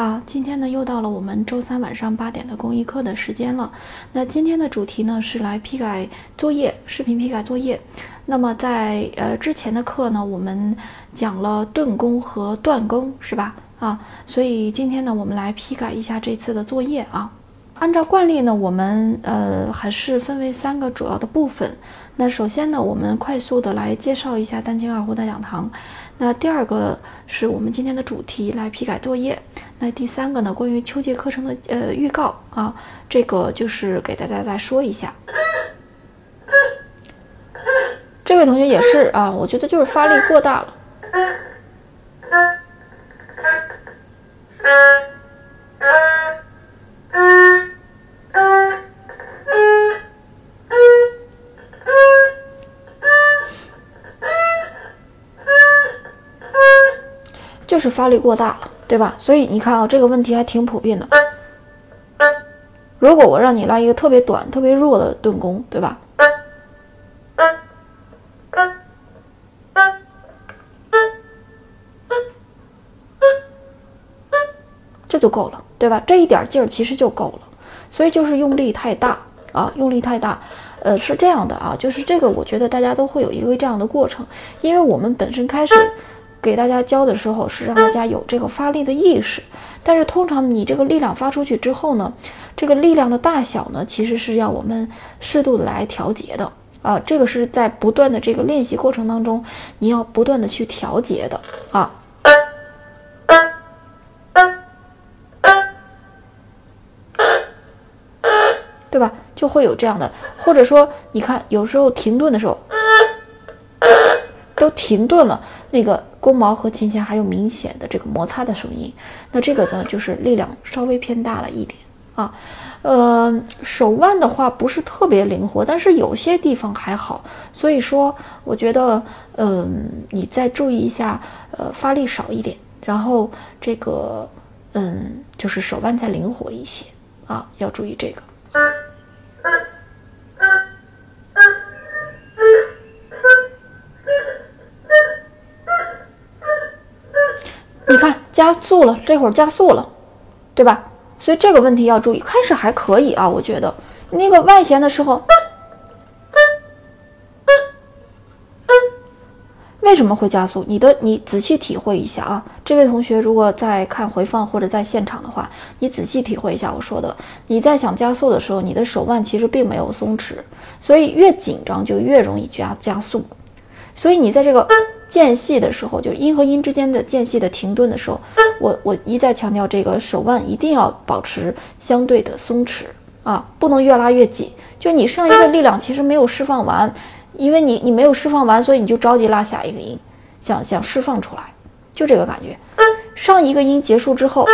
啊！今天呢，又到了我们周三晚上八点的公益课的时间了。那今天的主题呢，是来批改作业，视频批改作业。那么在呃之前的课呢，我们讲了顿弓和断弓，是吧？啊，所以今天呢，我们来批改一下这次的作业啊。按照惯例呢，我们呃还是分为三个主要的部分。那首先呢，我们快速的来介绍一下丹青二胡大讲堂。那第二个是我们今天的主题，来批改作业。那第三个呢，关于秋季课程的呃预告啊，这个就是给大家再说一下。这位同学也是啊，我觉得就是发力过大了。就是发力过大了，对吧？所以你看啊，这个问题还挺普遍的。如果我让你拉一个特别短、特别弱的顿弓，对吧？这就够了，对吧？这一点劲儿其实就够了。所以就是用力太大啊，用力太大。呃，是这样的啊，就是这个，我觉得大家都会有一个这样的过程，因为我们本身开始。给大家教的时候是让大家有这个发力的意识，但是通常你这个力量发出去之后呢，这个力量的大小呢，其实是要我们适度的来调节的。啊，这个是在不断的这个练习过程当中，你要不断的去调节的。啊，对吧？就会有这样的，或者说你看有时候停顿的时候，停顿了。那个弓毛和琴弦还有明显的这个摩擦的声音，那这个呢就是力量稍微偏大了一点啊。呃，手腕的话不是特别灵活，但是有些地方还好，所以说我觉得，嗯，你再注意一下，呃，发力少一点，然后这个，嗯，就是手腕再灵活一些啊，要注意这个。你看，加速了，这会儿加速了，对吧？所以这个问题要注意。开始还可以啊，我觉得那个外弦的时候，为什么会加速？你的你仔细体会一下啊。这位同学，如果在看回放或者在现场的话，你仔细体会一下我说的。你在想加速的时候，你的手腕其实并没有松弛，所以越紧张就越容易加加速。所以你在这个。间隙的时候，就音和音之间的间隙的停顿的时候，我我一再强调，这个手腕一定要保持相对的松弛啊，不能越拉越紧。就你上一个力量其实没有释放完，因为你你没有释放完，所以你就着急拉下一个音，想想释放出来，就这个感觉。上一个音结束之后，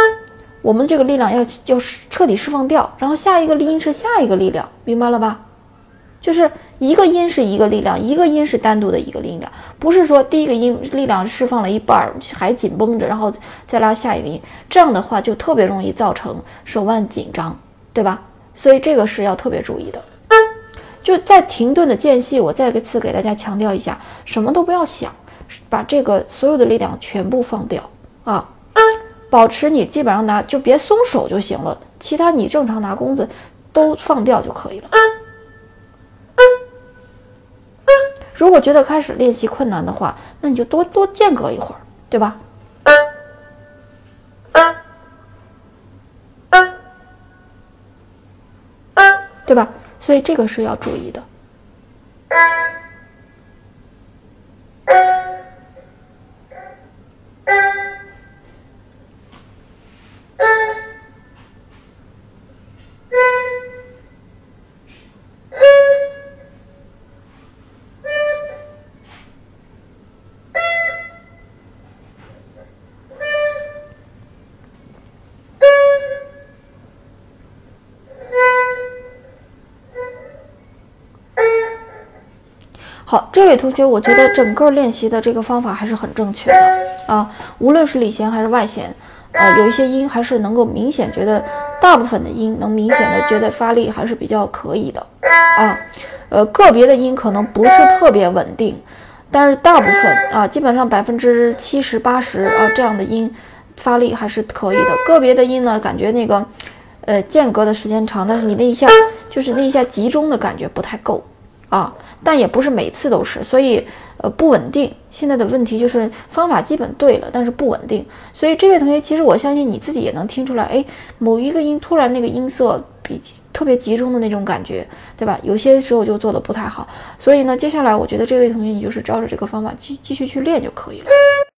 我们这个力量要要彻底释放掉，然后下一个音是下一个力量，明白了吧？就是一个音是一个力量，一个音是单独的一个力量，不是说第一个音力量释放了一半还紧绷着，然后再拉下一个音，这样的话就特别容易造成手腕紧张，对吧？所以这个是要特别注意的。就在停顿的间隙，我再一次给大家强调一下，什么都不要想，把这个所有的力量全部放掉啊，保持你基本上拿就别松手就行了，其他你正常拿弓子都放掉就可以了。如果觉得开始练习困难的话，那你就多多间隔一会儿，对吧？对吧？所以这个是要注意的。好，这位同学，我觉得整个练习的这个方法还是很正确的。啊，无论是里弦还是外弦，呃，有一些音还是能够明显觉得，大部分的音能明显的觉得发力还是比较可以的。啊，呃，个别的音可能不是特别稳定，但是大部分啊，基本上百分之七十八十啊这样的音发力还是可以的，个别的音呢，感觉那个，呃，间隔的时间长，但是你那一下就是那一下集中的感觉不太够啊。但也不是每次都是，所以呃不稳定。现在的问题就是方法基本对了，但是不稳定。所以这位同学，其实我相信你自己也能听出来，哎，某一个音突然那个音色比特别集中的那种感觉，对吧？有些时候就做的不太好。所以呢，接下来我觉得这位同学你就是照着这个方法继继续去练就可以了。